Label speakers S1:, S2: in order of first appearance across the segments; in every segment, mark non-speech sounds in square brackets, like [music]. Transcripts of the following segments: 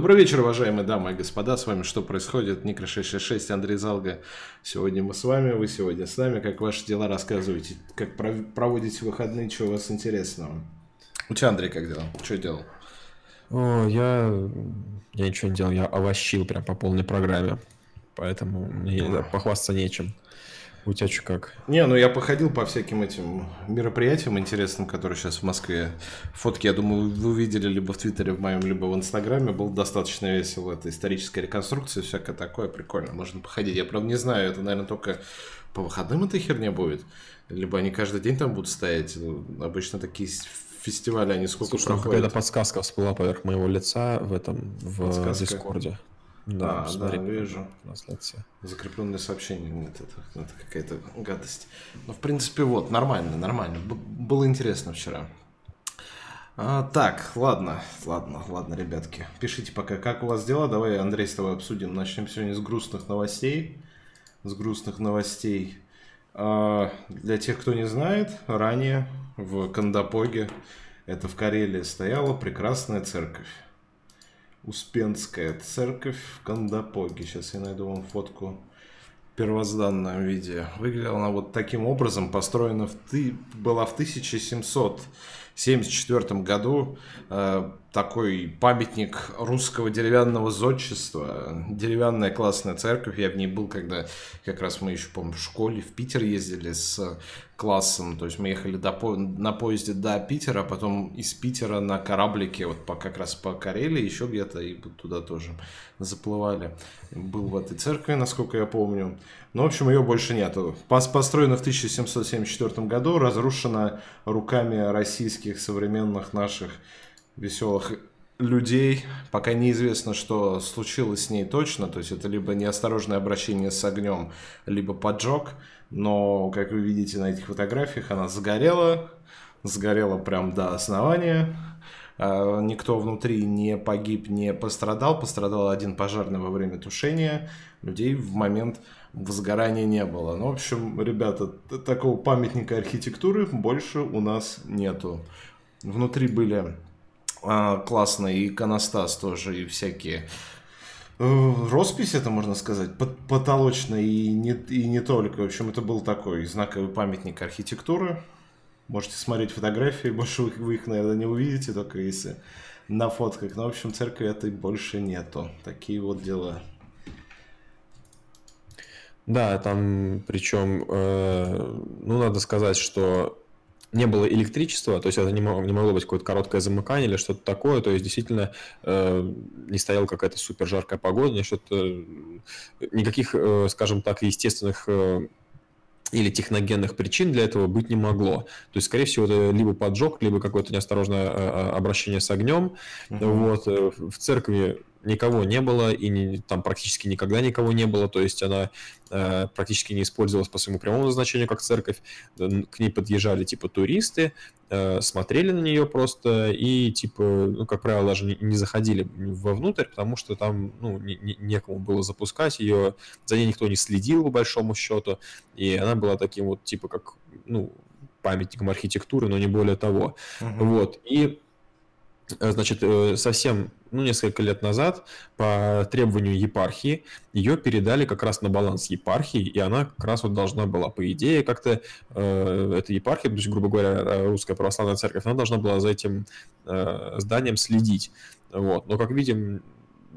S1: Добрый вечер, уважаемые дамы и господа. С вами «Что происходит?» Никра 666, Андрей Залга. Сегодня мы с вами, вы сегодня с нами. Как ваши дела рассказывайте? Как проводите выходные? Что у вас интересного? У тебя, Андрей, как дела? Что делал?
S2: О, я... я ничего не делал. Я овощил прям по полной программе. Поэтому мне похвастаться нечем. У тебя что как?
S1: Не, ну я походил по всяким этим мероприятиям интересным, которые сейчас в Москве. Фотки, я думаю, вы видели либо в Твиттере в моем, либо в Инстаграме. Было достаточно весело. Это историческая реконструкция, всякое такое. Прикольно, можно походить. Я, правда, не знаю, это, наверное, только по выходным эта херня будет. Либо они каждый день там будут стоять. Ну, обычно такие фестивали, они сколько
S2: Слушай, проходят. какая-то подсказка всплыла поверх моего лица в этом, в подсказка. Дискорде.
S1: Да, а, смотри, да, вижу. Трансляция. Закрепленное сообщение. Нет, это, это какая-то гадость. Ну, в принципе, вот, нормально, нормально. Б- было интересно вчера. А, так, ладно, ладно, ладно, ребятки. Пишите пока, как у вас дела. Давай, Андрей, с тобой обсудим. Начнем сегодня с грустных новостей. С грустных новостей. А, для тех, кто не знает, ранее в Кандапоге, это в Карелии, стояла прекрасная церковь. Успенская церковь в Кандапоге. Сейчас я найду вам фотку в первозданном виде. Выглядела она вот таким образом. Построена в ты... была в 1774 году. Э, такой памятник русского деревянного зодчества. Деревянная классная церковь. Я в ней был, когда как раз мы еще, помню, в школе в Питер ездили с классом. То есть мы ехали до, на поезде до Питера, потом из Питера на кораблике, вот по, как раз по Карелии, еще где-то, и туда тоже заплывали. Был в этой церкви, насколько я помню. Но, в общем, ее больше нету. Построена в 1774 году, разрушена руками российских современных наших веселых людей. Пока неизвестно, что случилось с ней точно. То есть это либо неосторожное обращение с огнем, либо поджог но, как вы видите на этих фотографиях, она сгорела, сгорела прям до основания. А, никто внутри не погиб, не пострадал. Пострадал один пожарный во время тушения. Людей в момент возгорания не было. Ну, в общем, ребята, такого памятника архитектуры больше у нас нету. Внутри были а, классные иконостас тоже и всякие роспись, это можно сказать, потолочная и не, и не только. В общем, это был такой знаковый памятник архитектуры. Можете смотреть фотографии, больше вы, вы их, наверное, не увидите, только если на фотках. Но, в общем, церкви этой больше нету. Такие вот дела.
S2: Да, там причем, э, ну, надо сказать, что не было электричества, то есть это не могло, не могло быть какое-то короткое замыкание или что-то такое, то есть действительно э, не стояла какая-то супер жаркая погода, не что-то, никаких, э, скажем так, естественных э, или техногенных причин для этого быть не могло. То есть, скорее всего, это либо поджог, либо какое-то неосторожное э, э, обращение с огнем. Угу. Вот. Э, в церкви никого не было, и не, там практически никогда никого не было, то есть она э, практически не использовалась по своему прямому назначению как церковь, к ней подъезжали типа туристы, э, смотрели на нее просто и типа, ну, как правило, даже не, не заходили вовнутрь, потому что там, ну, не, не, некому было запускать. Ее, за ней никто не следил по большому счету, и она была таким вот типа как, ну, памятником архитектуры, но не более того. Uh-huh. Вот, и Э, значит, э, совсем, ну, несколько лет назад по требованию епархии ее передали как раз на баланс епархии, и она как раз вот должна была, по идее, как-то, э, эта епархия, то есть, грубо говоря, э, русская православная церковь, она должна была за этим э, зданием следить. Вот. Но, как видим,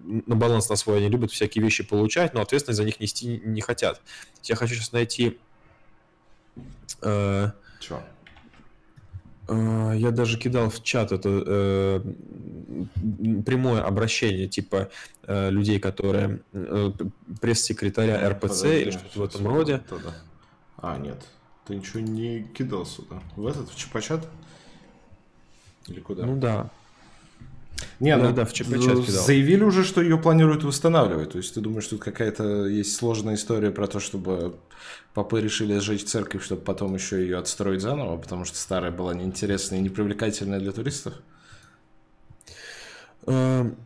S2: на баланс на свой они любят всякие вещи получать, но ответственность за них нести не хотят. Я хочу сейчас найти... Э, Чего? А, я даже кидал в чат это э, прямое обращение типа э, людей, которые э, пресс-секретаря РПЦ Подожди, или что-то в этом роде. Тогда.
S1: А, нет. Ты ничего не кидал сюда. В этот, в чат? Или куда?
S2: Ну да.
S1: Не, ну, да, в ЧП заявили уже, что ее планируют восстанавливать. То есть ты думаешь, тут какая-то есть сложная история про то, чтобы папы решили сжечь церковь, чтобы потом еще ее отстроить заново, потому что старая была неинтересная и непривлекательная для туристов?
S2: Эм,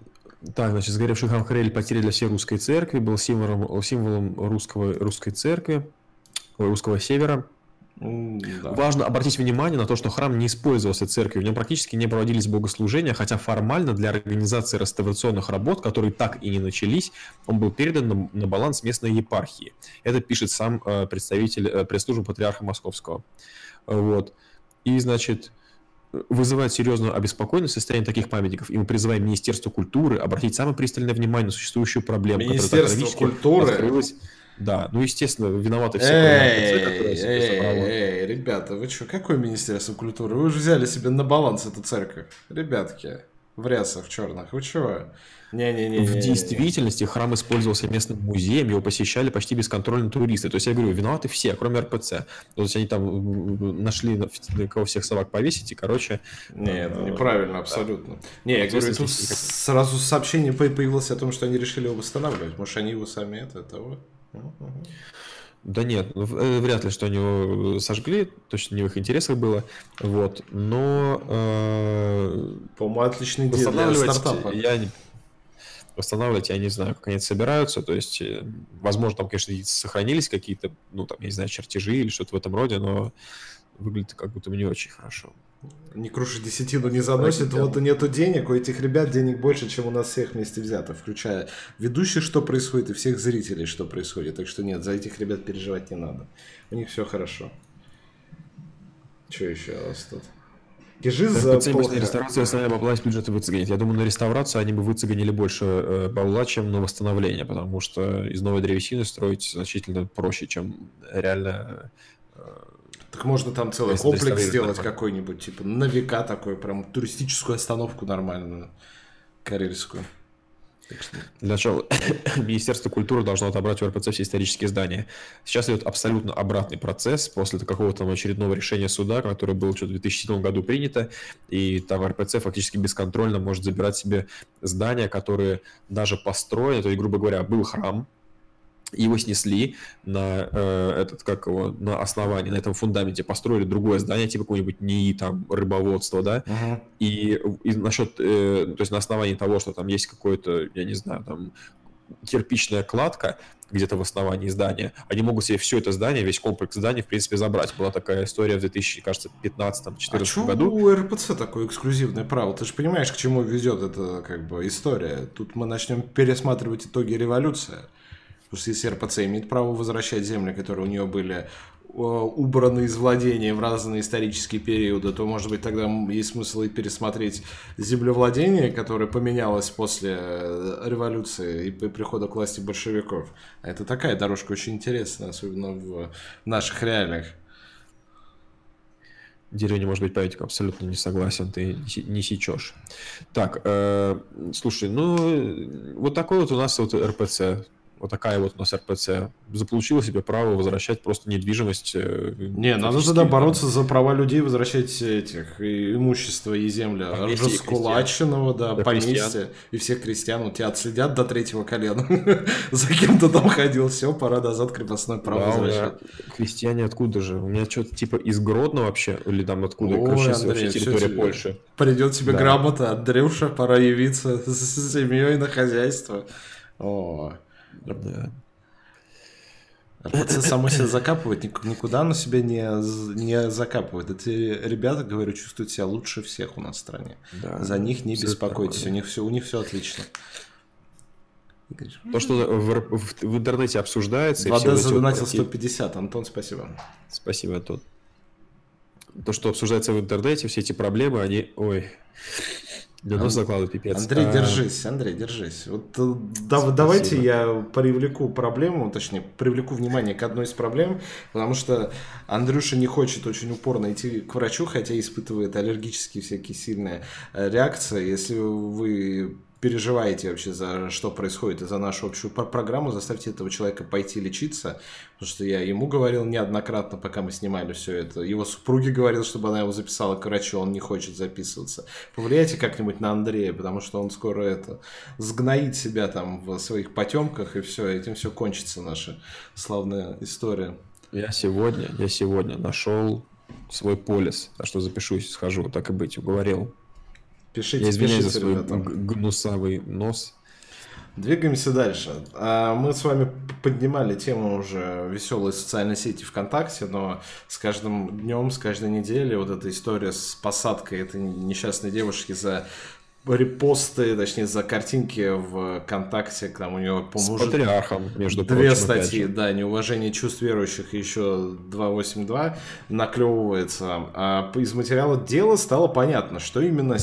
S2: так, значит, сгоревший храм Харель потеря для всей русской церкви, был символом, символом русского, русской церкви, русского севера. Да. Важно обратить внимание на то, что храм не использовался церковью, в нем практически не проводились богослужения, хотя формально для организации реставрационных работ, которые так и не начались, он был передан на, на баланс местной епархии. Это пишет сам э, представитель э, пресс-службы патриарха Московского. Вот. И, значит, вызывает серьезную обеспокоенность состояние таких памятников, и мы призываем Министерство культуры обратить самое пристальное внимание на существующую проблему,
S1: Министерство культуры
S2: открылась да, ну, естественно, виноваты все.
S1: Эй, ребята, вы что, какое Министерство культуры? Вы уже взяли себе на баланс эту церковь. Ребятки, в рясах черных, вы чего?
S2: Не-не-не. В действительности храм использовался местным музеем, его посещали почти бесконтрольно туристы. То есть я говорю, виноваты все, кроме РПЦ. То есть они там нашли на кого всех собак повесить, и, короче...
S1: Нет, это неправильно, абсолютно. Не, я говорю, тут сразу сообщение появилось о том, что они решили его восстанавливать. Может, они его сами это, того...
S2: Да нет, э, вряд ли, что они его сожгли, точно не в их интересах было, вот, но... Э,
S1: По-моему, отличный день для стартапа.
S2: Я не... Восстанавливать я не знаю, как они собираются, то есть, э, возможно, там, конечно, сохранились какие-то, ну, там, я не знаю, чертежи или что-то в этом роде, но выглядит как будто бы не очень хорошо.
S1: Не крушит десятину, не заносит, вот и нету денег, у этих ребят денег больше, чем у нас всех вместе взято, включая ведущих, что происходит, и всех зрителей, что происходит. Так что нет, за этих ребят переживать не надо. У них все хорошо. Что еще у вас тут?
S2: Ежи за на реставрацию основная бабла из бюджета выцегонить. Я думаю, на реставрацию они бы выцегонили больше э, бабла, чем на восстановление, потому что из новой древесины строить значительно проще, чем реально э,
S1: так можно там целый Если комплекс сделать какой-нибудь, типа на века такой, прям туристическую остановку нормальную, карельскую.
S2: Для начала, [coughs] Министерство культуры должно отобрать у РПЦ все исторические здания. Сейчас идет абсолютно обратный процесс после какого-то очередного решения суда, которое было что-то в 2007 году принято, и там РПЦ фактически бесконтрольно может забирать себе здания, которые даже построены, то есть, грубо говоря, был храм, его снесли на э, этот как его на основании на этом фундаменте построили другое здание типа какое-нибудь НИИ там рыбоводство да uh-huh. и, и насчет э, то есть на основании того что там есть какое-то я не знаю там кирпичная кладка где-то в основании здания, они могут себе все это здание, весь комплекс зданий, в принципе, забрать. Была такая история в 2015-2014 а году.
S1: у РПЦ такое эксклюзивное право? Ты же понимаешь, к чему ведет эта как бы история. Тут мы начнем пересматривать итоги революции. Потому что если имеет право возвращать земли, которые у нее были э, убраны из владения в разные исторические периоды, то, может быть, тогда есть смысл и пересмотреть землевладение, которое поменялось после э, революции и прихода к власти большевиков. А это такая дорожка очень интересная, особенно в наших реалиях.
S2: Деревня может быть памятником, абсолютно не согласен, ты не сечешь. Так, э, слушай, ну вот такой вот у нас вот РПЦ вот такая вот у нас РПЦ, заполучила себе право возвращать просто недвижимость. Э,
S1: Не, надо тогда бороться за права людей, возвращать этих и имущество и земля поместье раскулаченного, да, да поместья и всех крестьян. У тебя отследят до третьего колена. [laughs] за кем то там ходил, все, пора назад крепостное право да, возвращать.
S2: Крестьяне откуда же? У меня что-то типа из Гродно вообще, или там откуда? Ой, Короче, Андрей, территория Польши.
S1: Придет тебе да. грамота, Андрюша, пора явиться [laughs] с семьей на хозяйство. О, да. РПЦ само себя закапывает, никуда на себя не, не закапывает. Эти ребята, говорю, чувствуют себя лучше всех у нас в стране. Да, За них не беспокойтесь, у них, все, у них все отлично.
S2: То, что в, в, в интернете обсуждается...
S1: 2D задонатил вот 150, Антон, спасибо.
S2: Спасибо, Антон. То, что обсуждается в интернете, все эти проблемы, они... Ой, для нас закладывает пипец.
S1: Андрей, а... держись, Андрей, держись. Вот э, да, давайте я привлеку проблему, точнее, привлеку внимание к одной из проблем, потому что Андрюша не хочет очень упорно идти к врачу, хотя испытывает аллергические всякие сильные э, реакции. Если вы переживаете вообще за что происходит и за нашу общую программу, заставьте этого человека пойти лечиться, потому что я ему говорил неоднократно, пока мы снимали все это. Его супруге говорил, чтобы она его записала к врачу, он не хочет записываться. Повлияйте как-нибудь на Андрея, потому что он скоро это сгноит себя там в своих потемках, и все, этим все кончится наша славная история.
S2: Я сегодня, я сегодня нашел свой полис, так что запишусь, схожу, так и быть, уговорил.
S1: Пишите, Я извиняюсь
S2: пишите, за свой ребята. гнусавый нос.
S1: Двигаемся дальше. А, мы с вами поднимали тему уже веселой социальной сети ВКонтакте, но с каждым днем, с каждой неделей вот эта история с посадкой этой несчастной девушки за репосты, точнее, за картинки в Контакте, там у него,
S2: по-моему, С патриархом, между
S1: Две прочим, статьи, да, неуважение чувств верующих и еще 282 наклевывается. А из материала дела стало понятно, что именно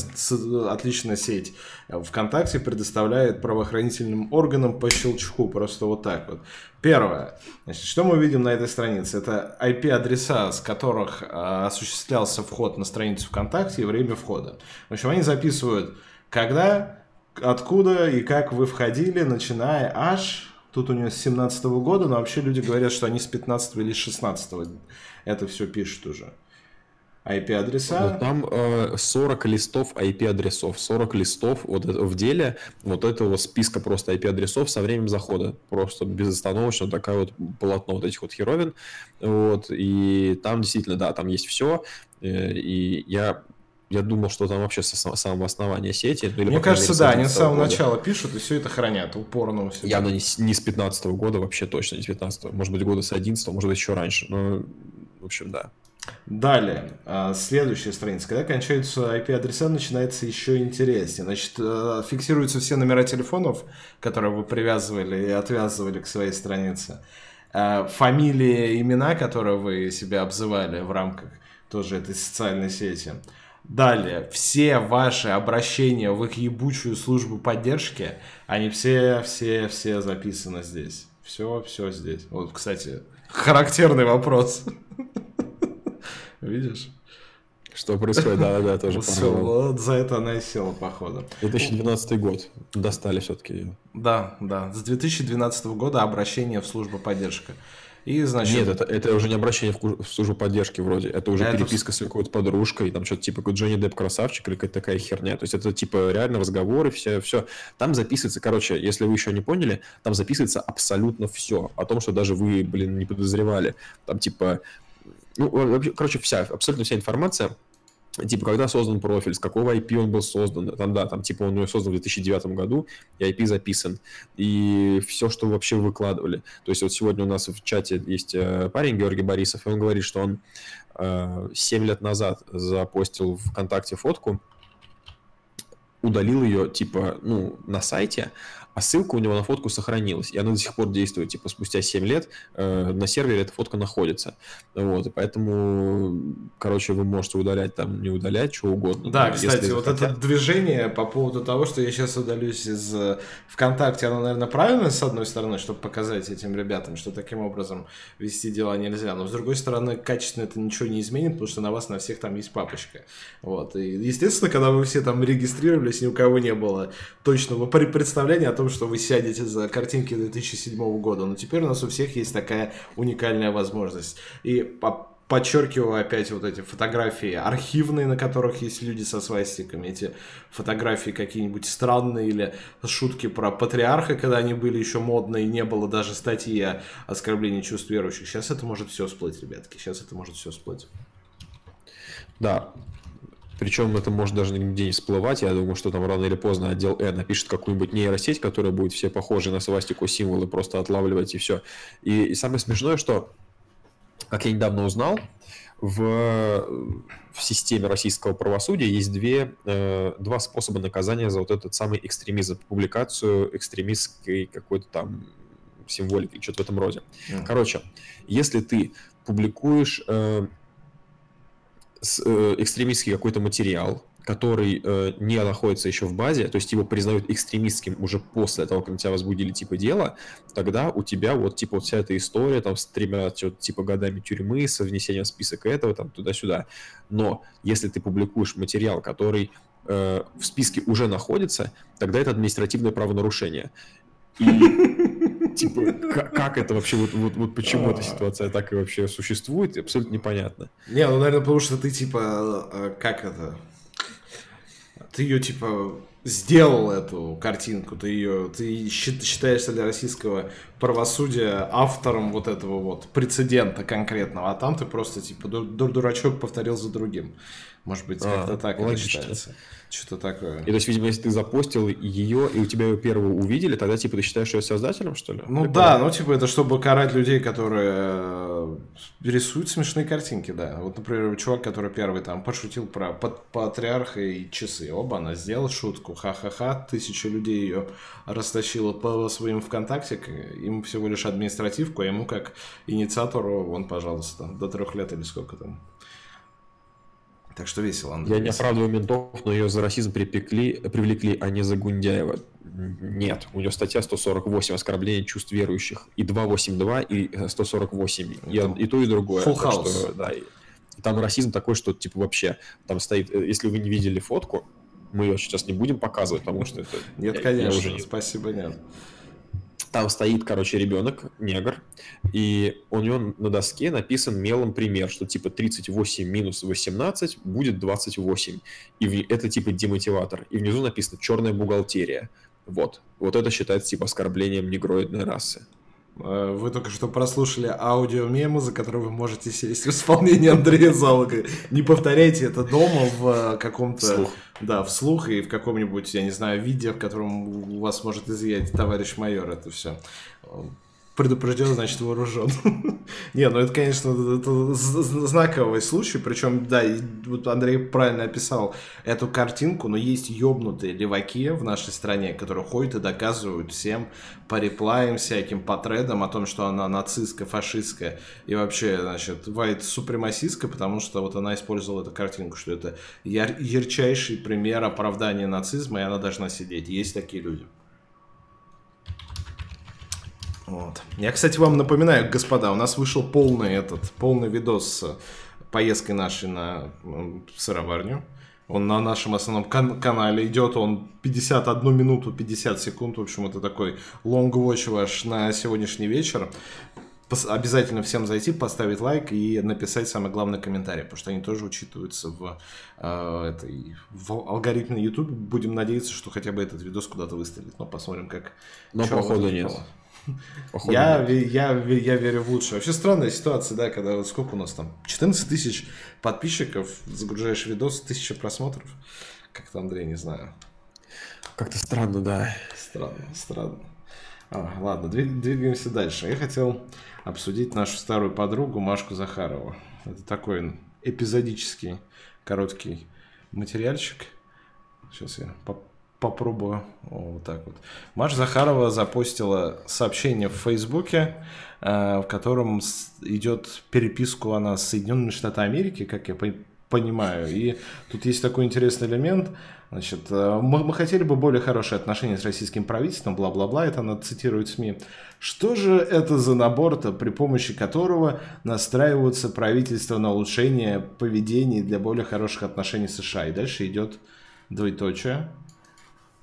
S1: отличная сеть ВКонтакте предоставляет правоохранительным органам по щелчку, просто вот так вот. Первое. Значит, что мы видим на этой странице? Это IP-адреса, с которых э, осуществлялся вход на страницу ВКонтакте и время входа. В общем, они записывают когда, откуда и как вы входили, начиная аж, тут у нее с 17 -го года, но вообще люди говорят, что они с 15 или 16 это все пишут уже. IP-адреса.
S2: Там э, 40 листов IP-адресов. 40 листов вот в деле вот этого списка просто IP-адресов со временем захода. Просто безостановочно такая вот полотно вот этих вот херовин. Вот, и там действительно, да, там есть все. Э, и я я думал, что там вообще с самого основания сети.
S1: Или, Мне кажется, мере, да, они с самого года. начала пишут и все это хранят упорно.
S2: Все Явно не, не с 15 -го года, вообще точно не с 15 -го. Может быть, года с 11 может быть, еще раньше. Но, в общем, да.
S1: Далее, а, следующая страница. Когда кончаются IP-адреса, начинается еще интереснее. Значит, э, фиксируются все номера телефонов, которые вы привязывали и отвязывали к своей странице. А, фамилии, имена, которые вы себя обзывали в рамках тоже этой социальной сети. Далее, все ваши обращения в их ебучую службу поддержки, они все, все, все записаны здесь. Все, все здесь. Вот, кстати, характерный вопрос. Видишь?
S2: Что происходит, да, да, тоже
S1: Все, вот за это она и села, походу.
S2: 2012 год. Достали все-таки ее.
S1: Да, да. С 2012 года обращение в службу поддержки. И, значит...
S2: Нет, это, это уже не обращение в, в службу поддержки вроде. Это уже это... переписка с какой-то подружкой, там что-то типа Джонни Депп красавчик или какая-то такая херня. То есть это типа реально разговоры, все, все. Там записывается, короче, если вы еще не поняли, там записывается абсолютно все. О том, что даже вы, блин, не подозревали. Там типа... Ну, короче, вся, абсолютно вся информация типа, когда создан профиль, с какого IP он был создан, там, да, там, типа, он создан в 2009 году, и IP записан, и все, что вообще выкладывали. То есть вот сегодня у нас в чате есть э, парень Георгий Борисов, и он говорит, что он э, 7 лет назад запостил в ВКонтакте фотку, удалил ее, типа, ну, на сайте, а ссылка у него на фотку сохранилась, и она до сих пор действует, типа, спустя 7 лет э, на сервере эта фотка находится. Вот, и поэтому, короче, вы можете удалять там, не удалять, что угодно.
S1: Да, но, кстати, вот хотят... это движение по поводу того, что я сейчас удалюсь из э, ВКонтакте, оно, наверное, правильно, с одной стороны, чтобы показать этим ребятам, что таким образом вести дела нельзя, но с другой стороны, качественно это ничего не изменит, потому что на вас на всех там есть папочка. Вот, и, естественно, когда вы все там регистрировались, ни у кого не было точного представления о том, том, что вы сядете за картинки 2007 года, но теперь у нас у всех есть такая уникальная возможность. И подчеркиваю опять вот эти фотографии архивные, на которых есть люди со свастиками, эти фотографии какие-нибудь странные или шутки про патриарха, когда они были еще модные, не было даже статьи о оскорблении чувств верующих. Сейчас это может все всплыть, ребятки, сейчас это может все всплыть.
S2: Да, причем это может даже нигде не всплывать. Я думаю, что там рано или поздно отдел N напишет какую-нибудь нейросеть, которая будет все похожи на свастику символы просто отлавливать и все. И, и самое смешное, что, как я недавно узнал, в, в системе российского правосудия есть две, э, два способа наказания за вот этот самый экстремизм, публикацию экстремистской какой-то там символики, что-то в этом роде. Mm. Короче, если ты публикуешь э, Э, экстремистский какой-то материал, который э, не находится еще в базе, то есть его признают экстремистским уже после того, как на тебя возбудили типа дело, тогда у тебя вот типа вот вся эта история там с тремя типа годами тюрьмы, со внесением в список этого там туда-сюда. Но если ты публикуешь материал, который э, в списке уже находится, тогда это административное правонарушение. И [laughs] Типа, [laughs] как это вообще, вот, вот, вот почему эта ситуация так и вообще существует, абсолютно непонятно.
S1: Не, ну, наверное, потому что ты, типа, э, как это... Ты ее, типа, сделал эту картинку, ты ее, ты считаешься для российского правосудия автором вот этого вот прецедента конкретного, а там ты просто типа дурачок повторил за другим. Может быть, а, как-то так логично. это считается. Что-то такое.
S2: И то есть, видимо, если ты запостил ее, и у тебя ее первого увидели, тогда, типа, ты считаешь ее создателем, что ли?
S1: Ну Прикольно. да, ну, типа, это чтобы карать людей, которые э, рисуют смешные картинки, да. Вот, например, чувак, который первый там пошутил про патриарха и часы. Оба, она сделала шутку, ха-ха-ха, тысяча людей ее растащила по своим ВКонтакте, им всего лишь административку, а ему как инициатору, он, пожалуйста, до трех лет или сколько там. Так что весело.
S2: Андрей. Я не оправдываю ментов, но ее за расизм припекли, привлекли, а не за Гундяева. Нет, у нее статья 148 оскорбление чувств верующих, и 282, и 148, и, и то, и другое.
S1: Full house. Что,
S2: да, и, там расизм такой, что типа вообще, там стоит, э, если вы не видели фотку, мы ее сейчас не будем показывать, потому что это...
S1: Нет, я, конечно, я уже... спасибо, нет.
S2: Там стоит, короче, ребенок, негр, и у него на доске написан мелом пример, что типа 38 минус 18 будет 28. И это типа демотиватор. И внизу написано черная бухгалтерия. Вот. Вот это считается типа оскорблением негроидной расы.
S1: Э, вы только что прослушали аудио-мему, за который вы можете сесть в исполнении Андрея Залога. Не повторяйте это дома в э, каком-то... Вслух. Да, вслух и в каком-нибудь, я не знаю, видео, в котором у вас может изъять товарищ майор это все предупрежден, значит вооружен. [laughs] Не, ну это, конечно, это знаковый случай, причем, да, вот Андрей правильно описал эту картинку, но есть ёбнутые леваки в нашей стране, которые ходят и доказывают всем по реплаям всяким, по тредам о том, что она нацистская, фашистская и вообще, значит, вайт супремасистская, потому что вот она использовала эту картинку, что это яр ярчайший пример оправдания нацизма, и она должна сидеть. Есть такие люди. Вот. Я, кстати, вам напоминаю, господа, у нас вышел полный этот, полный видос с поездкой нашей на сыроварню. Он на нашем основном кан- канале идет, он 51 минуту 50 секунд, в общем, это такой long watch ваш на сегодняшний вечер. Пос- обязательно всем зайти, поставить лайк и написать самый главный комментарий, потому что они тоже учитываются в, э, этой, в алгоритме YouTube. Будем надеяться, что хотя бы этот видос куда-то выстрелит, но посмотрим, как.
S2: Но походу нет.
S1: Я, я, я верю в лучшее. Вообще странная ситуация, да, когда вот сколько у нас там? 14 тысяч подписчиков, загружаешь видос, тысяча просмотров. Как-то, Андрей, не знаю.
S2: Как-то странно, да.
S1: Странно, странно. А, ладно, двигаемся дальше. Я хотел обсудить нашу старую подругу Машку Захарову. Это такой эпизодический короткий материальчик. Сейчас я попробую вот так вот. Маша Захарова запустила сообщение в Фейсбуке, э, в котором идет переписку она с Соединенными Штатами Америки, как я понимаю. И тут есть такой интересный элемент. Значит, э, мы, мы хотели бы более хорошие отношения с российским правительством, бла-бла-бла, это она цитирует СМИ. Что же это за набор-то, при помощи которого настраиваются правительства на улучшение поведения для более хороших отношений с США? И дальше идет двоеточие.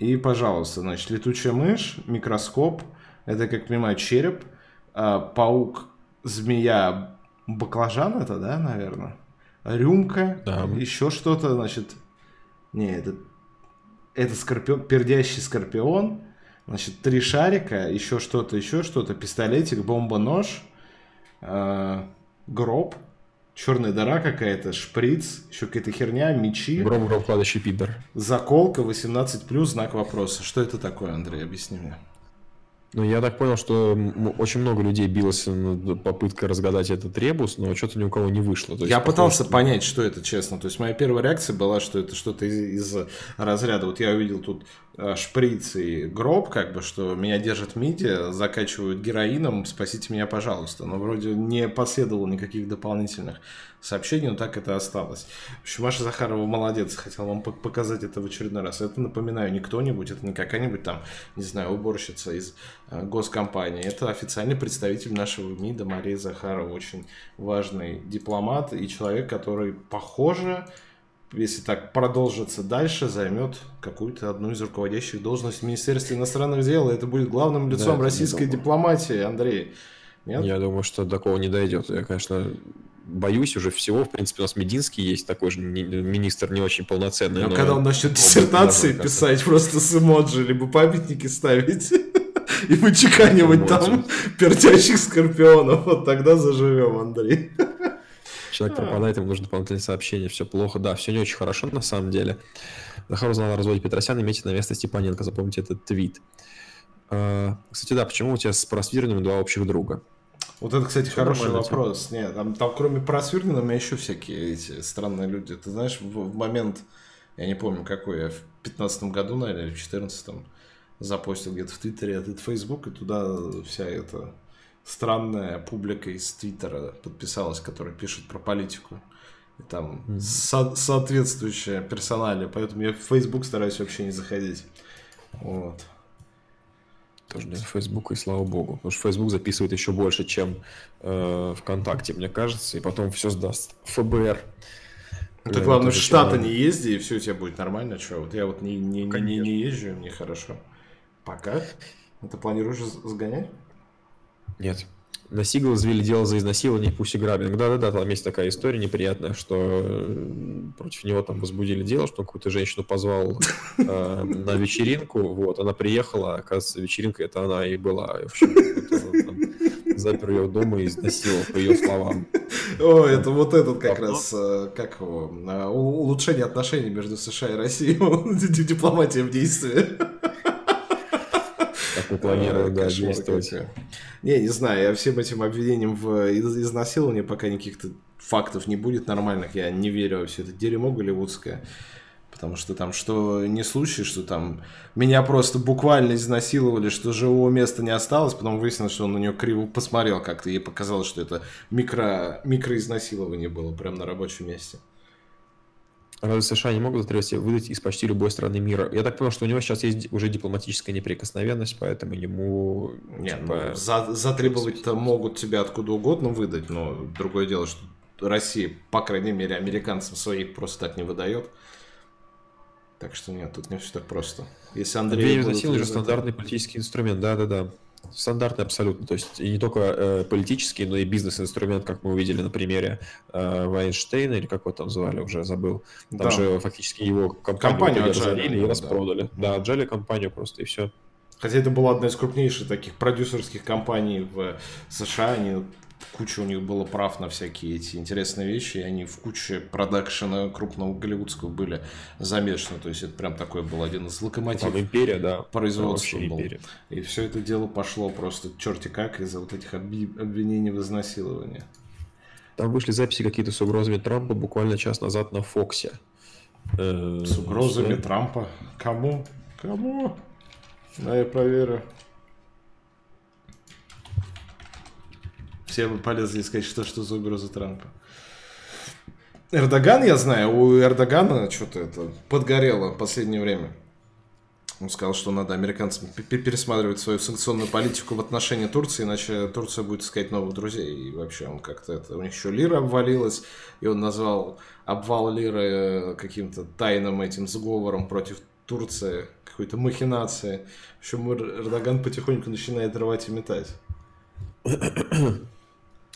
S1: И, пожалуйста, значит, летучая мышь, микроскоп, это, как понимаю, череп, а, паук, змея, баклажан это, да, наверное? Рюмка, да. еще что-то, значит, не, это, это скорпион, пердящий скорпион, значит, три шарика, еще что-то, еще что-то, пистолетик, бомба-нож, э, гроб, черная дыра какая-то, шприц, еще какая-то херня, мечи.
S2: Кладущий пидор.
S1: Заколка 18+, знак вопроса. Что это такое, Андрей? Объясни мне.
S2: Ну, я так понял, что очень много людей билось над попыткой разгадать этот ребус, но что-то ни у кого не вышло.
S1: То есть, я пытался что... понять, что это, честно. То есть, моя первая реакция была, что это что-то из, из разряда. Вот я увидел тут шприц и гроб, как бы, что меня держат в МИДе, закачивают героином, спасите меня, пожалуйста. Но вроде не последовало никаких дополнительных сообщений, но так это осталось. В общем, Маша Захарова молодец, хотел вам показать это в очередной раз. Это, напоминаю, не кто-нибудь, это не какая-нибудь там, не знаю, уборщица из э, госкомпании. Это официальный представитель нашего МИДа Мария Захарова, очень важный дипломат и человек, который, похоже, если так продолжится дальше, займет какую-то одну из руководящих должностей в Министерстве иностранных дел. И это будет главным лицом да, российской дипломатии, Андрей.
S2: Нет? Я думаю, что такого не дойдет. Я, конечно, боюсь уже всего. В принципе, у нас Мединский есть такой же министр, не очень полноценный.
S1: Но, но когда он начнет диссертации писать, просто с эмоджи, либо памятники ставить. [laughs] и вычеканивать там [laughs] пердящих скорпионов. Вот тогда заживем, Андрей.
S2: Человек пропадает, ему нужно дополнительное сообщение, все плохо. Да, все не очень хорошо на самом деле. Захар узнал о разводе Петросяна, имейте на место Степаненко, запомните этот твит. А, кстати, да, почему у тебя с Просвирным два общих друга?
S1: Вот это, кстати, Все хороший вопрос. Тем. Нет, там, там кроме Просвирнина у меня еще всякие эти странные люди. Ты знаешь, в, в момент, я не помню какой, я в пятнадцатом году, наверное, или в четырнадцатом запостил где-то в Твиттере этот Фейсбук, и туда вся эта странная публика из Твиттера подписалась, которая пишет про политику. И там mm-hmm. со- соответствующая персоналия, поэтому я в Facebook стараюсь вообще не заходить. Вот.
S2: Тоже нет Фейсбука, и слава богу. Потому что Facebook записывает еще больше, чем э, ВКонтакте, мне кажется, и потом все сдаст ФБР.
S1: Ну, ты, главное, в Штаты не езди, и все у тебя будет нормально. Что, вот я вот не, не, не, не езжу, мне хорошо. Пока. Ты планируешь сгонять?
S2: Нет на Сиглсвилле дело за изнасилование Пусть грабинг. Да-да-да, там есть такая история неприятная, что э, против него там возбудили дело, что он какую-то женщину позвал э, на вечеринку, вот, она приехала, оказывается, вечеринка это она и была. В общем, вот, там, запер ее дома и изнасиловал, по ее словам.
S1: О, это вот этот как раз, э, как его, э, улучшение отношений между США и Россией, [laughs] дипломатия в действии
S2: мы планируем, да, действовать.
S1: Не, не знаю, я всем этим обвинениям в изнасиловании пока никаких-то фактов не будет нормальных. Я не верю во все это дерьмо голливудское. Потому что там что не случай, что там меня просто буквально изнасиловали, что живого места не осталось, потом выяснилось, что он на нее криво посмотрел как-то, ей показалось, что это микро, микроизнасилование было прямо на рабочем месте.
S2: Разве США не могут затребовать выдать из почти любой страны мира? Я так понял, что у него сейчас есть уже дипломатическая неприкосновенность, поэтому ему...
S1: Нет, типа... ну, за, затребовать-то могут тебя откуда угодно выдать, но другое дело, что Россия, по крайней мере, американцам своих просто так не выдает. Так что нет, тут не все так просто.
S2: Если Андрей... Обвинение же стандартный политический инструмент, да-да-да. Стандартный абсолютно. То есть и не только э, политический, но и бизнес-инструмент, как мы увидели на примере э, Вайнштейна, или как его там звали, уже забыл. Там да. же фактически его компанию, компанию разорили и распродали. Да, отжали компанию просто, и все.
S1: Хотя это была одна из крупнейших таких продюсерских компаний в США. Они куча у них было прав на всякие эти интересные вещи, и они в куче продакшена крупного голливудского были замешаны. То есть это прям такой был один из локомотивов.
S2: Там империя, да.
S1: Производства был. Империя. И все это дело пошло просто черти как из-за вот этих обвинений в изнасиловании.
S2: Там вышли записи какие-то с угрозами Трампа буквально час назад на Фоксе.
S1: Э, с угрозами Трампа? Кому? Кому? Да, я проверю. Все полезли искать, что, что за угроза Трампа. Эрдоган, я знаю, у Эрдогана что-то это подгорело в последнее время. Он сказал, что надо американцам пересматривать свою санкционную политику в отношении Турции, иначе Турция будет искать новых друзей. И вообще он как-то это... У них еще лира обвалилась, и он назвал обвал лиры э, каким-то тайным этим сговором против Турции, какой-то махинацией. В общем, Эрдоган потихоньку начинает рвать и метать.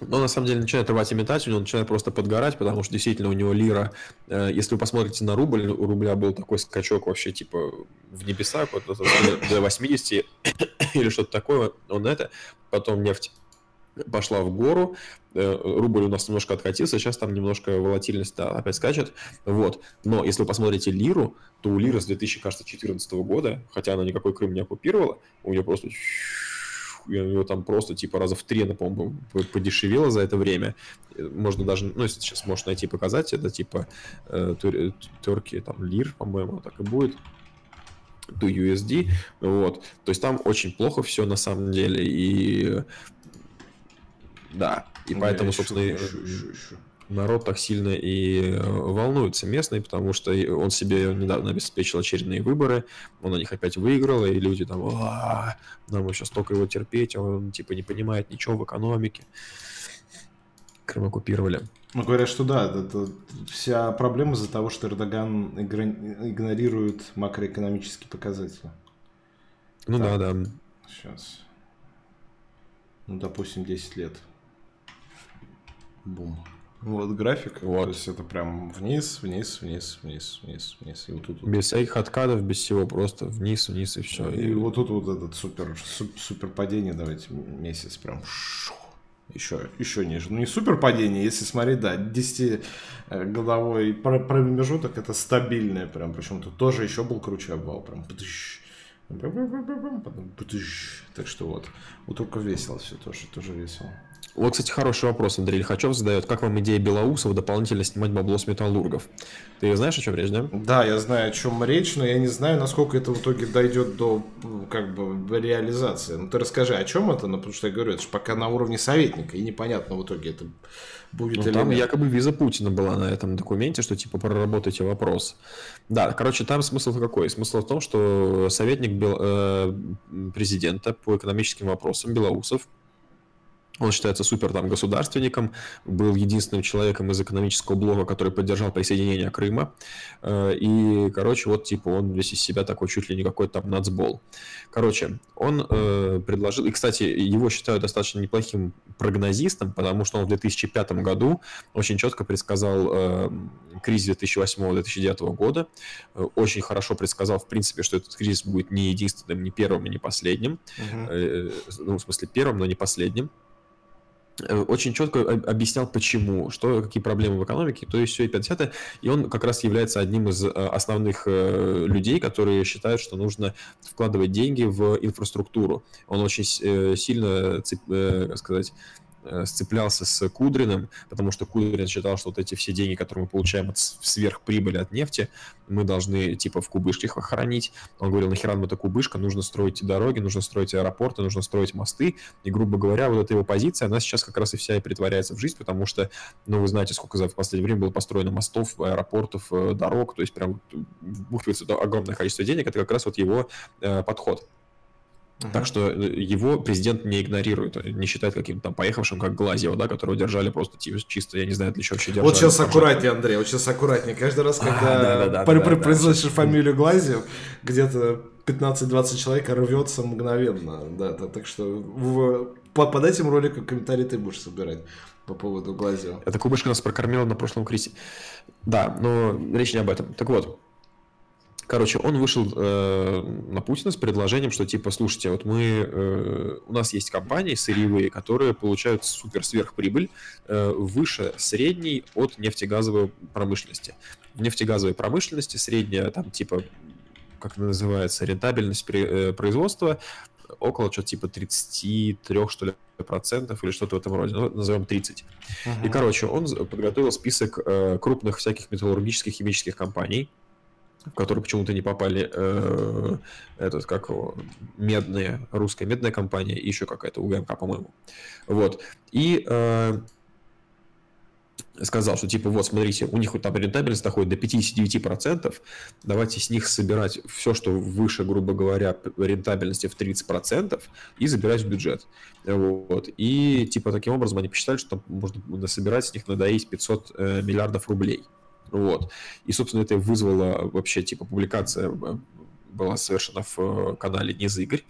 S2: Но на самом деле начинает рвать и метать, у него начинает просто подгорать, потому что действительно у него лира, э, если вы посмотрите на рубль, у рубля был такой скачок вообще типа в небеса, вот, до 80 [coughs] или что-то такое, он это, потом нефть пошла в гору, э, рубль у нас немножко откатился, сейчас там немножко волатильность да, опять скачет, вот. Но если вы посмотрите лиру, то у лиры с 2014 года, хотя она никакой Крым не оккупировала, у нее просто него там просто типа раза в три, по-моему, подешевело за это время. Можно даже, ну, если сейчас можешь найти показать, это типа э, терки, там, лир, по-моему, так и будет. To USD, вот, то есть там очень плохо все на самом деле, и да, и ну, поэтому, собственно, ищу, ищу, ищу народ так сильно и э, волнуется местный, потому что он себе недавно обеспечил очередные выборы, он на них опять выиграл, и люди там, нам еще столько его терпеть, а он типа не понимает ничего в экономике. Крым оккупировали.
S1: Ну, говорят, что да, это, это вся проблема из-за того, что Эрдоган игнорирует макроэкономические показатели.
S2: Ну так. да, да.
S1: Сейчас. Ну, допустим, 10 лет. Бум. Вот график. Вот. То есть это прям вниз, вниз, вниз, вниз, вниз, вниз.
S2: И вот тут. Без всяких откатов, без всего, просто вниз, вниз и все.
S1: И, и вот тут вот этот супер, супер падение, давайте месяц прям еще, еще ниже. Ну, не супер падение, если смотреть, да, 10-годовой промежуток это стабильное прям, причем тут тоже еще был круче обвал, прям так что вот, у турков весело все тоже, тоже весело.
S2: Вот, кстати, хороший вопрос Андрей Лихачев задает. Как вам идея Белоусова дополнительно снимать бабло с металлургов? Ты знаешь, о чем речь, да?
S1: Да, я знаю, о чем речь, но я не знаю, насколько это в итоге дойдет до как бы реализации. Ну ты расскажи, о чем это? Ну, потому что я говорю, это же пока на уровне советника, и непонятно в итоге это будет ну, или
S2: там нет. якобы виза Путина была на этом документе, что типа проработайте вопрос. Да, короче, там смысл какой? Смысл в том, что советник Бел... э, президента по экономическим вопросам Белоусов он считается супер там государственником, был единственным человеком из экономического блока, который поддержал присоединение Крыма. Э, и, короче, вот типа он весь из себя такой чуть ли не какой-то там нацбол. Короче, он э, предложил, и, кстати, его считают достаточно неплохим прогнозистом, потому что он в 2005 году очень четко предсказал э, кризис 2008-2009 года, э, очень хорошо предсказал, в принципе, что этот кризис будет не единственным, не первым и не последним, угу. э, ну, в смысле первым, но не последним. Э, очень четко объяснял, почему, что, какие проблемы в экономике, то есть все и 50 И он как раз является одним из э, основных э, людей, которые считают, что нужно вкладывать деньги в инфраструктуру. Он очень сильно, как сказать, сцеплялся с Кудриным, потому что Кудрин считал, что вот эти все деньги, которые мы получаем от сверхприбыли от нефти, мы должны типа в кубышке их хранить. Он говорил, нахера нам эта кубышка, нужно строить дороги, нужно строить аэропорты, нужно строить мосты. И, грубо говоря, вот эта его позиция, она сейчас как раз и вся и притворяется в жизнь, потому что, ну, вы знаете, сколько за в последнее время было построено мостов, аэропортов, э, дорог, то есть прям бухтывается огромное количество денег, это как раз вот его э, подход. Uh-huh. Так что э, его президент не игнорирует, не считает каким-то там поехавшим, как Глазьева, да, которого держали просто чисто, я не знаю, для чего вообще держали.
S1: Вот сейчас аккуратнее, Андрей, вот сейчас аккуратнее. Каждый раз, когда произносишь фамилию Глазьев, где-то 15-20 человек рвется мгновенно. Да, так что под этим роликом комментарий ты будешь собирать по поводу Глазьева.
S2: Эта кубышка нас прокормила на прошлом крисе. Да, но речь не об этом. Так вот, Короче, он вышел э, на Путина с предложением, что типа, слушайте, вот мы, э, у нас есть компании сырьевые, которые получают супер сверхприбыль э, выше средней от нефтегазовой промышленности. В нефтегазовой промышленности средняя там типа, как это называется, рентабельность при, э, производства около что-то типа 33, что ли, процентов или что-то в этом роде, ну, назовем 30. Uh-huh. И, короче, он подготовил список э, крупных всяких металлургических химических компаний, в который почему-то не попали э, этот, как медные, русская медная компания и еще какая-то УГМК, по-моему. Вот. И э, сказал, что типа вот смотрите, у них вот там рентабельность доходит до 59%, давайте с них собирать все, что выше, грубо говоря, рентабельности в 30% и забирать в бюджет. Вот. И типа таким образом они посчитали, что там можно собирать с них надоесть 500 э, миллиардов рублей. Вот. И, собственно, это вызвало вообще, типа, публикация э, была совершена в э, канале Низ Игорь.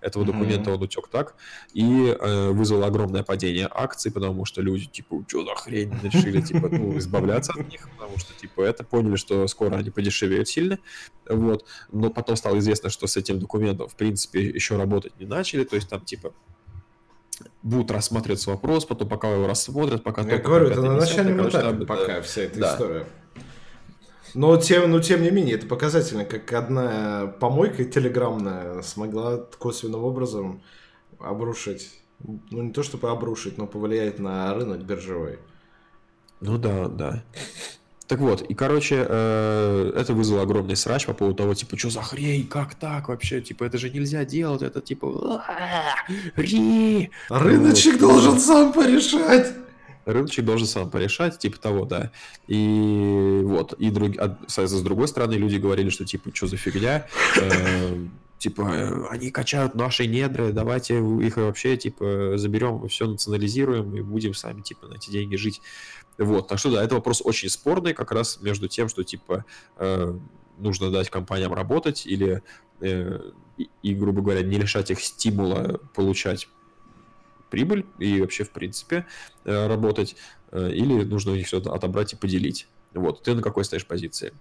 S2: Этого mm-hmm. документа он утек так. И э, вызвало огромное падение акций, потому что люди, типа, что за хрень, решили, типа, ну, избавляться от них, потому что, типа, это поняли, что скоро они подешевеют сильно. Вот. Но потом стало известно, что с этим документом, в принципе, еще работать не начали. То есть там, типа, будут рассматриваться вопрос, потом пока его рассмотрят, пока...
S1: Я говорю, это на начальном этапе пока вся эта история. Но тем, но тем не менее, это показательно, как одна помойка телеграммная смогла косвенным образом обрушить, ну не то чтобы обрушить, но повлиять на рынок биржевой.
S2: Ну да, да. Так вот, и, короче, э, это вызвало огромный срач по поводу того, типа, что за хрень, как так вообще, типа, это же нельзя делать, это типа, ри.
S1: Рыночек должен сам порешать
S2: рыночек должен сам порешать, типа того, да. И вот, и друг, а, с другой стороны, люди говорили, что типа, что за фигня, э, типа, э, они качают наши недры, давайте их вообще, типа, заберем, все национализируем и будем сами, типа, на эти деньги жить. Вот, так что, да, это вопрос очень спорный, как раз между тем, что, типа, э, нужно дать компаниям работать или, э, и, и, грубо говоря, не лишать их стимула получать прибыль и вообще, в принципе, э, работать, или нужно у них все отобрать и поделить. Вот, ты на какой стоишь позиции?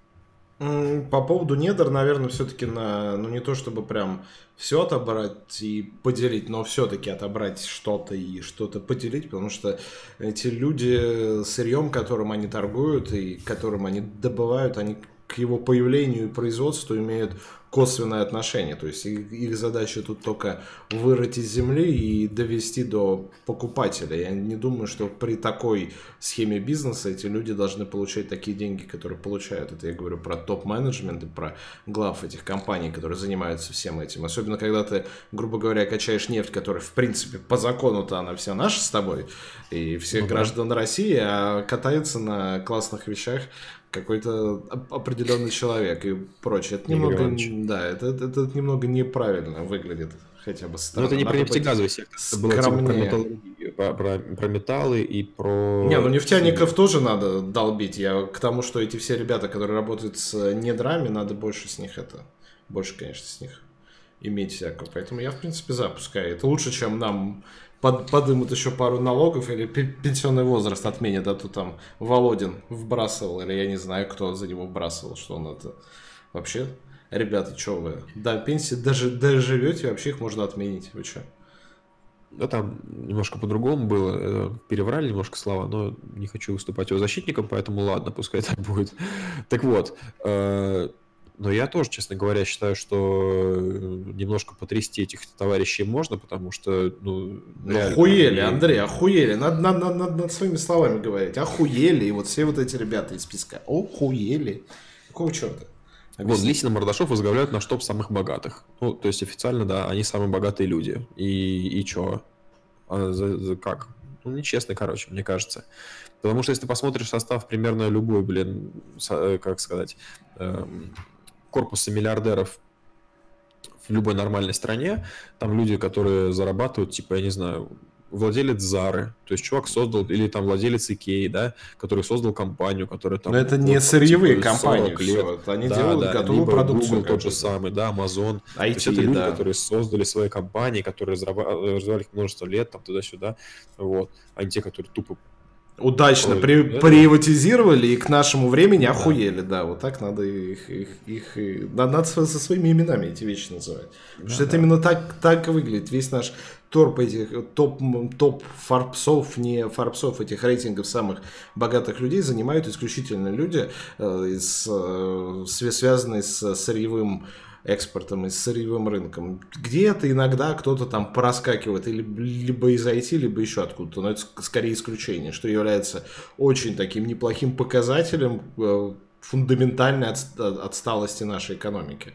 S1: По поводу недр, наверное, все-таки на, ну не то чтобы прям все отобрать и поделить, но все-таки отобрать что-то и что-то поделить, потому что эти люди сырьем, которым они торгуют и которым они добывают, они к его появлению и производству имеют косвенное отношение. То есть их, их задача тут только вырыть из земли и довести до покупателя. Я не думаю, что при такой схеме бизнеса эти люди должны получать такие деньги, которые получают. Это я говорю про топ-менеджмент и про глав этих компаний, которые занимаются всем этим. Особенно, когда ты, грубо говоря, качаешь нефть, которая, в принципе, по закону-то она вся наша с тобой, и всех ну, граждан да. России, а катается на классных вещах, какой-то определенный человек и прочее. Это немного, да, это, это, это немного неправильно выглядит хотя бы
S2: странно. Но это не про нефтегазовый сектор, это было типа про, про, про, про металлы и про...
S1: Не, ну нефтяников тоже надо долбить. Я к тому, что эти все ребята, которые работают с недрами, надо больше с них это... Больше, конечно, с них иметь всякого. Поэтому я, в принципе, запускаю. Это лучше, чем нам под, подымут еще пару налогов или пенсионный возраст отменят, а то там Володин вбрасывал, или я не знаю, кто за него вбрасывал, что он это... Вообще, ребята, что вы, до пенсии даже доживете, вообще их можно отменить, вы что?
S2: Да там немножко по-другому было, э, переврали немножко слова, но не хочу выступать его защитником, поэтому ладно, пускай так будет. Так вот, э, но я тоже, честно говоря, считаю, что э, немножко потрясти этих товарищей можно, потому что, ну...
S1: ну реально... Охуели, Андрей, охуели. Надо, надо, надо, надо над своими словами говорить. Охуели. И вот все вот эти ребята из списка. Охуели. Какого черта?
S2: Объясни. Вот Лисин и Мордашов возглавляют наш топ самых богатых. Ну, то есть официально, да, они самые богатые люди. И, и чё? А за, за, как? Ну, нечестно, короче, мне кажется. Потому что если ты посмотришь состав примерно любой, блин, э, как сказать, эм, корпуса миллиардеров в любой нормальной стране, там люди, которые зарабатывают, типа, я не знаю, владелец Зары, то есть чувак создал, или там владелец Икеи, да, который создал компанию, которая там...
S1: Но это не вот, сырьевые типа, компании. Все. они да, делают да, готовую либо продукцию.
S2: Google тот же самый, да, Amazon. IT, то есть это люди, да. которые создали свои компании, которые развивали их множество лет, там туда-сюда, вот, а не те, которые тупо
S1: удачно Ой, при, приватизировали и к нашему времени да. охуели, да, вот так надо их, их, их, их надо со, со своими именами эти вещи называть. Потому да, что да. это именно так, так и выглядит. Весь наш топ этих, топ, топ фарпсов, не фарпсов, этих рейтингов самых богатых людей занимают исключительно люди, э, из, э, связанные с сырьевым экспортом и сырьевым рынком. Где-то иногда кто-то там проскакивает или, либо из IT, либо еще откуда-то, но это скорее исключение, что является очень таким неплохим показателем э, фундаментальной отсталости нашей экономики.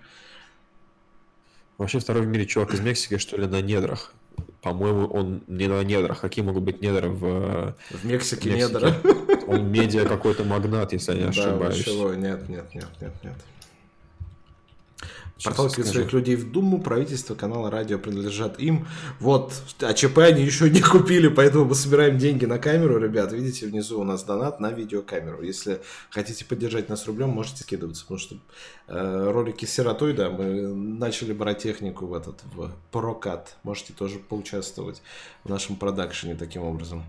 S2: Вообще второй в мире чувак из Мексики, что ли, на недрах. По-моему, он не на недрах. Какие могут быть недра в...
S1: В Мексике, Мексике? недра.
S2: Он медиа какой-то магнат, если я не ошибаюсь.
S1: Да, нет, нет, нет, нет, нет. Проталкивает своих людей в Думу, правительство, канала, радио принадлежат им. Вот, а ЧП они еще не [laughs] купили, поэтому мы собираем деньги на камеру, ребят. Видите, внизу у нас донат на видеокамеру. Если хотите поддержать нас рублем, можете скидываться, потому что э, ролики с сиротой, да, мы начали брать технику в этот, в прокат. Можете тоже поучаствовать в нашем продакшене таким образом.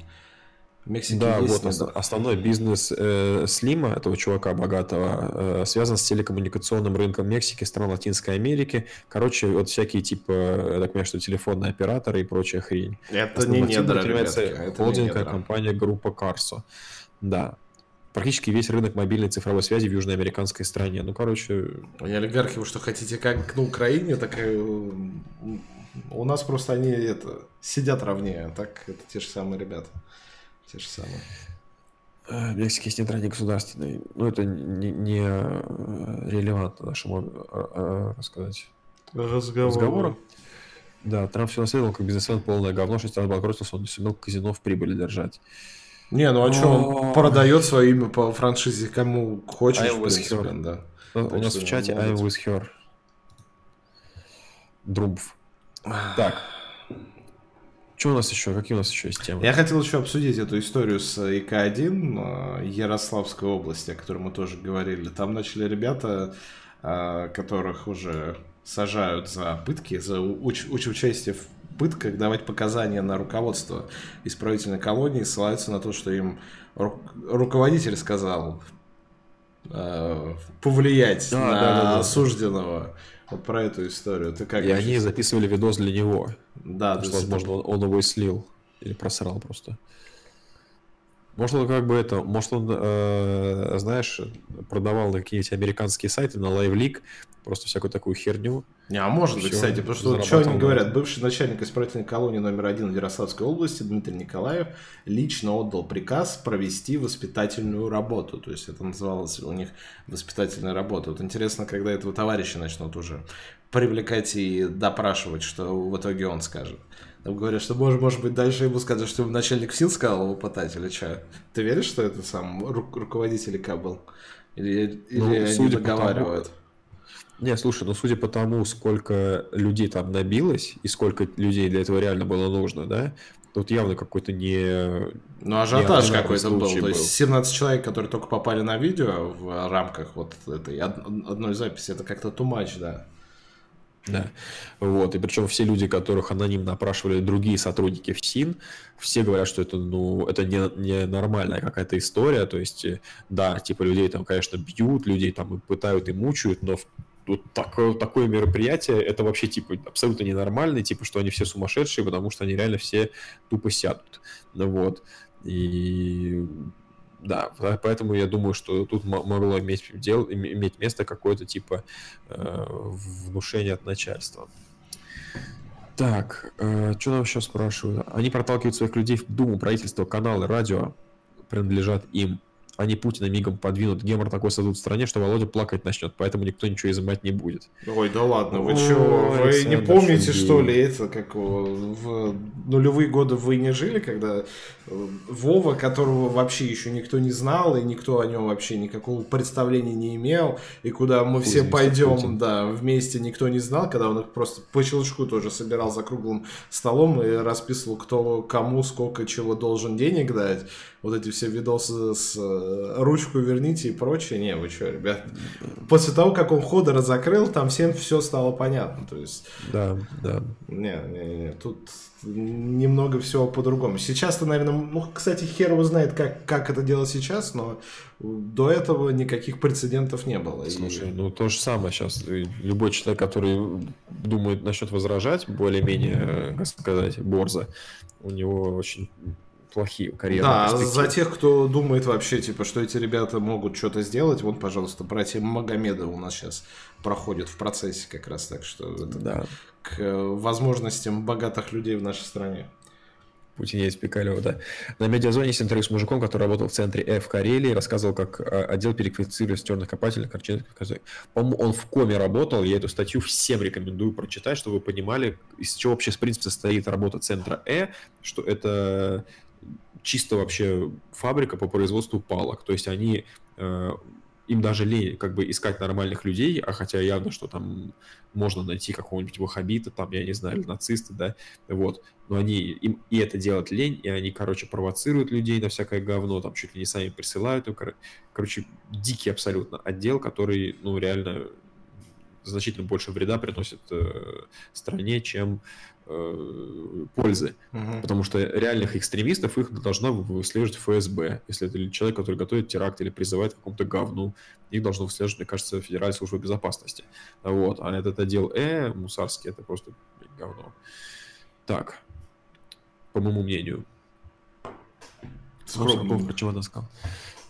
S2: В Мексике да, есть вот ос- основной бизнес э, Слима, этого чувака богатого, э, связан с телекоммуникационным рынком Мексики, стран Латинской Америки. Короче, вот всякие типа, я так понимаю, что телефонные операторы и прочая хрень.
S1: Это не недра, ребятки, это
S2: холдинговая компания группа Карсо. Да. Практически весь рынок мобильной цифровой связи в южноамериканской стране. Ну, короче...
S1: Они олигархи, вы что хотите, как на Украине, так и у нас просто они это, сидят ровнее, так это те же самые ребята. Те же самые.
S2: Э, Мексика есть нейтральный государственный. Ну, это не, не э, релевантно нашему э, рассказать
S1: разговору. разговору.
S2: Да, Трамп все наследовал как бизнесмен полное говно, шесть раз банкротился, он не сумел казино в прибыли держать.
S1: Не, ну а что, он продает свое имя по франшизе кому хочешь, принципе,
S2: да. У нас в чате I'm with her. Друмф. Так, что у нас еще? Какие у нас еще есть темы?
S1: Я хотел еще обсудить эту историю с ИК-1 э, Ярославской области, о которой мы тоже говорили. Там начали ребята, э, которых уже сажают за пытки, за уч- уч- участие в пытках давать показания на руководство исправительной колонии, ссылаются на то, что им ру- руководитель сказал э, повлиять
S2: А,
S1: на
S2: да, да, да.
S1: осужденного. Вот про эту историю. Ты как
S2: И
S1: вообще-
S2: они записывали видос для него.
S1: Да,
S2: Потому
S1: то есть
S2: возможно, он, он его и слил. Или просрал просто. Может, он как бы это, может, он, э, знаешь, продавал на какие-нибудь американские сайты, на LiveLeak, просто всякую такую херню.
S1: Не, а может быть, кстати, потому что вот что они говорят, бывший начальник исправительной колонии номер один в Ярославской области Дмитрий Николаев лично отдал приказ провести воспитательную работу. То есть это называлось у них воспитательная работа. Вот интересно, когда этого товарища начнут уже привлекать и допрашивать, что в итоге он скажет. Там говорят, что может, может быть дальше ему скажут, что начальник СИН сказал его пытать или что? Ты веришь, что это сам ру- руководитель ИК был? Или, или
S2: Ну,
S1: они
S2: судя по тому-
S1: договаривают?
S2: Не, слушай, ну судя по тому, сколько людей там набилось, и сколько людей для этого реально было нужно, да, тут явно какой-то не...
S1: Ну, ажиотаж какой-то был.
S2: случай
S1: То
S2: был.
S1: есть 17 человек, которые только попали на видео в рамках вот этой од- одной записи, это как-то too much, да.
S2: Да. Вот. И причем все люди, которых анонимно опрашивали другие сотрудники ФСИН, все говорят, что это, ну, это не, не нормальная какая-то история. То есть, э, да, типа людей там, конечно, бьют, людей там и пытают и мучают, но вот такое, такое мероприятие, это вообще, типа, абсолютно ненормально, типа, что они все сумасшедшие, потому что они реально все тупо сядут. Вот. И да, по- поэтому я думаю, что тут могло иметь, дел, им- иметь место какое-то типа э, внушение от начальства. Так, что нам еще спрашивают? Они проталкивают своих людей в Думу, правительство, каналы, радио принадлежат им. Они Путина мигом подвинут. Гемор такой создадут в стране, что Володя плакать начнет, поэтому никто ничего изымать не будет.
S1: Ой, да ладно, вы что, вы не
S2: Александр
S1: помните,
S2: Шульгин.
S1: что ли, это, как в нулевые годы вы не жили, когда э, Вова, которого вообще еще никто не знал, и никто о нем вообще никакого представления не имел, и куда мы все
S2: Кузница
S1: пойдем,
S2: Путин.
S1: да, вместе никто не знал, когда он их просто по щелчку тоже собирал за круглым столом и расписывал, кто кому сколько чего должен денег дать, вот эти все видосы с э, ручку верните и прочее, не, вы что, ребят, после того, как он хода разокрыл, там всем все стало понятно, то есть,
S2: Да, да.
S1: не, не, не, тут немного всего по-другому. Сейчас-то, наверное, ну, кстати, хер его знает, как, как это делать сейчас, но до этого никаких прецедентов не было. И-
S2: Слушай, ну то же самое сейчас. Любой человек, который думает насчет возражать, более-менее, э, как сказать, борзо, у него очень плохие карьерные
S1: Да,
S2: перспективы.
S1: за тех, кто думает вообще, типа, что эти ребята могут что-то сделать, вот, пожалуйста, братья Магомеда у нас сейчас проходят в процессе как раз, так что это
S2: Да.
S1: к э, возможностям богатых людей в нашей стране.
S2: Путин есть Пикалева, да. На медиазоне есть интервью с мужиком, который работал в центре F в Карелии, рассказывал, как э, отдел переквалифицировали стерных копателей. По-моему, он в коме работал, я эту статью всем рекомендую прочитать, чтобы вы понимали, из чего вообще, в принципе, состоит работа центра Э, что это чисто вообще фабрика по производству палок. То есть они э, им даже лень как бы искать нормальных людей, а хотя явно, что там можно найти какого-нибудь вахабита, там, я не знаю, или нациста, да, вот, но они, им и это делать лень, и они, короче, провоцируют людей на всякое говно, там, чуть ли не сами присылают, кор- короче, дикий абсолютно отдел, который, ну, реально значительно больше вреда приносит э, стране, чем э, пользы. Потому что реальных экстремистов их должно выслеживать ФСБ. Если это человек, который готовит теракт или призывает к какому-то говну, их должно выслеживать, мне кажется, Федеральная служба безопасности. Вот. А этот отдел Э, мусарский, это просто блин, говно. Так. По моему мнению.
S1: Скромно.
S2: Про чего она сказал.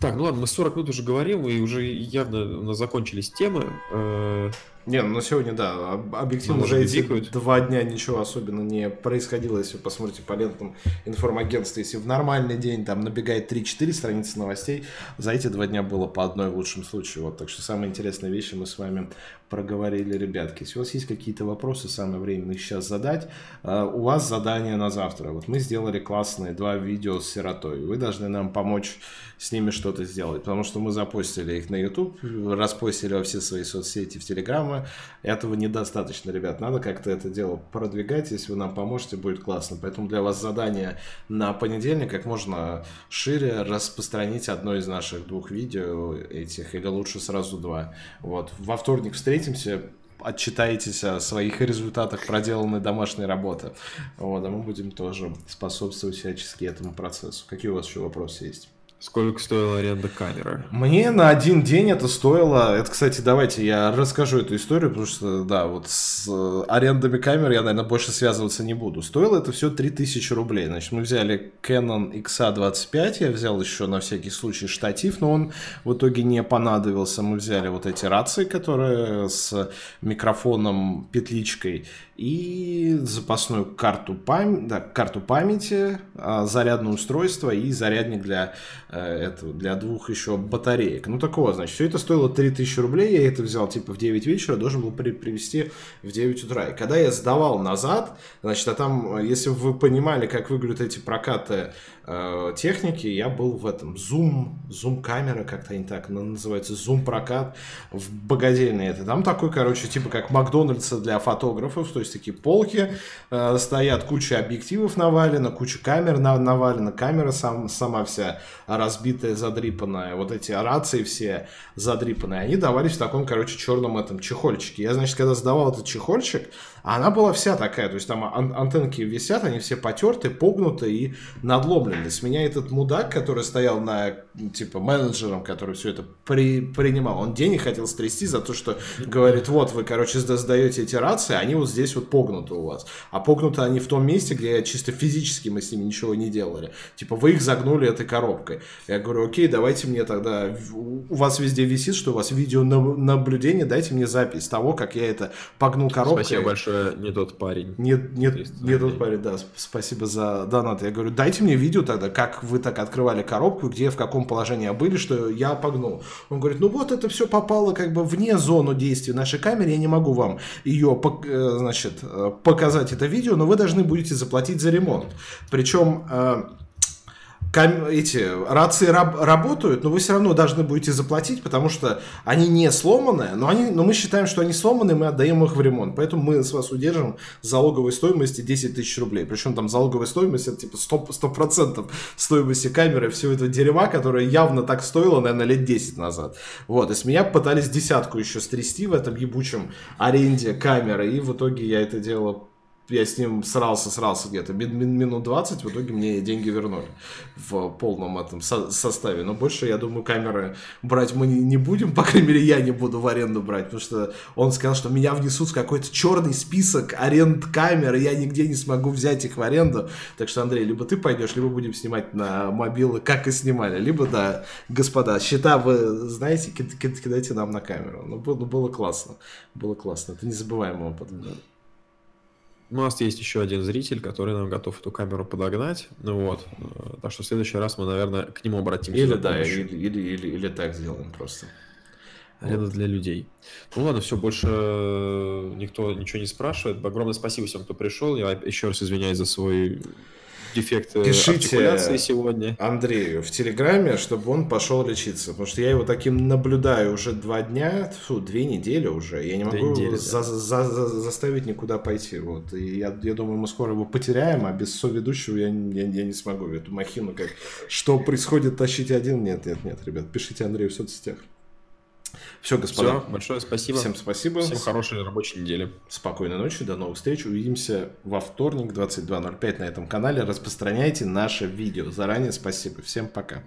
S2: Так, ну ладно, мы 40 минут уже говорим, и уже явно у нас закончились темы. Э,
S1: Не, ну на сегодня, да, об- объективно за
S2: быть,
S1: эти
S2: бикают.
S1: два дня ничего особенно не происходило, если вы посмотрите по лентам информагентства. Если в нормальный день там набегает 3-4 страницы новостей, за эти два дня было по одной в лучшем случае. Вот, так что самые интересные вещи мы с вами проговорили, ребятки. Если у вас есть какие-то вопросы, самое время их сейчас задать. А, У вас задание на завтра. Вот мы сделали классные два видео с сиротой. Вы должны нам помочь с ними что-то сделать, потому что мы запостили их на YouTube, распостили во все свои соцсети в Телеграм. Этого недостаточно, ребят. Надо как-то это дело продвигать. Если вы нам поможете, будет классно. Поэтому для вас задание на понедельник как можно шире распространить одно из наших двух видео этих, или лучше сразу два. Вот. Во вторник встретимся. Отчитаетесь о своих результатах проделанной домашней работы. Вот, а мы будем тоже способствовать всячески этому процессу. Какие у вас еще вопросы есть?
S2: Сколько стоила аренда камеры?
S1: Мне на один день это стоило... Это, кстати, давайте я расскажу эту историю, потому что, да, вот с э, арендами камер я, наверное, больше связываться не буду. Стоило это все 3000 рублей. Значит, мы взяли Canon XA25, я взял еще на всякий случай штатив, но он в итоге не понадобился. Мы взяли вот эти рации, которые с микрофоном, петличкой, и запасную карту, пам... да, карту памяти, а, зарядное устройство и зарядник для, э, этого, для двух еще батареек. Ну, такого, значит, все это стоило 3000 рублей, я это взял типа в 9 вечера, должен был при привезти в 9 утра. И когда я сдавал назад, значит, а там, если вы понимали, как выглядят эти прокаты э, техники, я был в этом Zoom, Zoom камера, как-то они так называется, Zoom прокат в богадельне это. Там такой, короче, типа как Макдональдса для фотографов, то есть такие полки, э, стоят куча объективов навалена, куча камер на, навалена, камера сам, сама вся разбитая, задрипанная, вот эти рации все задрипанные, они давались в таком, короче, черном этом чехольчике. Я, значит, когда сдавал этот чехольчик, она была вся такая, то есть там ан- антенки висят, они все потерты, погнуты и надломлены. С меня этот мудак, который стоял на, типа, менеджером, который все это при, принимал, он денег хотел стрясти за то, что говорит, вот вы, короче, сдаете эти рации, они вот здесь вот погнуты у вас. А погнуты они в том месте, где чисто физически мы с ними ничего не делали. Типа, вы их загнули этой коробкой. Я говорю, окей, давайте мне тогда, у вас везде висит, что у вас видеонаблюдение, дайте мне запись того, как я это погнул коробкой.
S2: Спасибо большое, не тот парень.
S1: Нет, нет, не тот парень, да, спасибо за донат. Я говорю, дайте мне видео тогда, как вы так открывали коробку, где, в каком положении были, что я погнул. Он говорит, ну вот это все попало как бы вне зону действия нашей камеры, я не могу вам ее, э, значит, э, показать это видео, но вы должны будете заплатить за ремонт. Причем э, эти рации раб- работают, но вы все равно должны будете заплатить, потому что они не сломанные, но, они, но мы считаем, что они сломаны, мы отдаем их в ремонт. Поэтому мы с вас удержим залоговой стоимости 10 тысяч рублей. Причем там залоговая стоимость это типа 100%, 100% стоимости камеры всего этого дерьма, которое явно так стоило, наверное, лет 10 назад. Вот, и с меня пытались десятку еще стрясти в этом ебучем аренде камеры, и в итоге я это делал я с ним срался, срался где-то минут 20, в итоге мне деньги вернули в полном этом со составе. Но больше, я думаю, камеры брать мы не, будем, по крайней мере, я не буду в аренду брать, потому что он сказал, что меня внесут в какой-то черный список аренд камер, и я нигде не смогу взять их в аренду. Так что, Андрей, либо ты пойдешь, либо будем снимать на мобилы, как и снимали. Либо, да, господа, счета вы знаете, кидайте нам на камеру. Ну, было, ну, было классно. Было классно. Это незабываемый опыт.
S2: У нас есть еще один зритель, который нам готов эту камеру подогнать. Ну вот. Э, так что в следующий раз мы, наверное, к нему обратимся.
S1: Или да, или, или, или, или так сделаем просто.
S2: Это вот. для людей. Ну ладно, все, больше э, никто ничего не спрашивает. Огромное спасибо всем, кто пришел. Я еще раз извиняюсь за свой дефект
S1: э, Пишите сегодня. Андрею в Телеграме, чтобы он пошел лечиться. Потому что я его таким наблюдаю уже два дня, фу, две недели уже. Я не могу недели, за, да. за, за, заставить никуда пойти. Вот. И я, я думаю, мы скоро его потеряем, а без соведущего я, я, я не смогу эту махину как... Что происходит, тащить один? Нет, нет, нет, ребят. Пишите Андрею в соцсетях. Все, господа.
S2: Все, большое спасибо.
S1: Всем спасибо.
S2: Всем хорошей рабочей недели.
S1: Спокойной ночи, до новых встреч. Увидимся во вторник 22.05 на этом канале. Распространяйте наше видео. Заранее спасибо. Всем пока.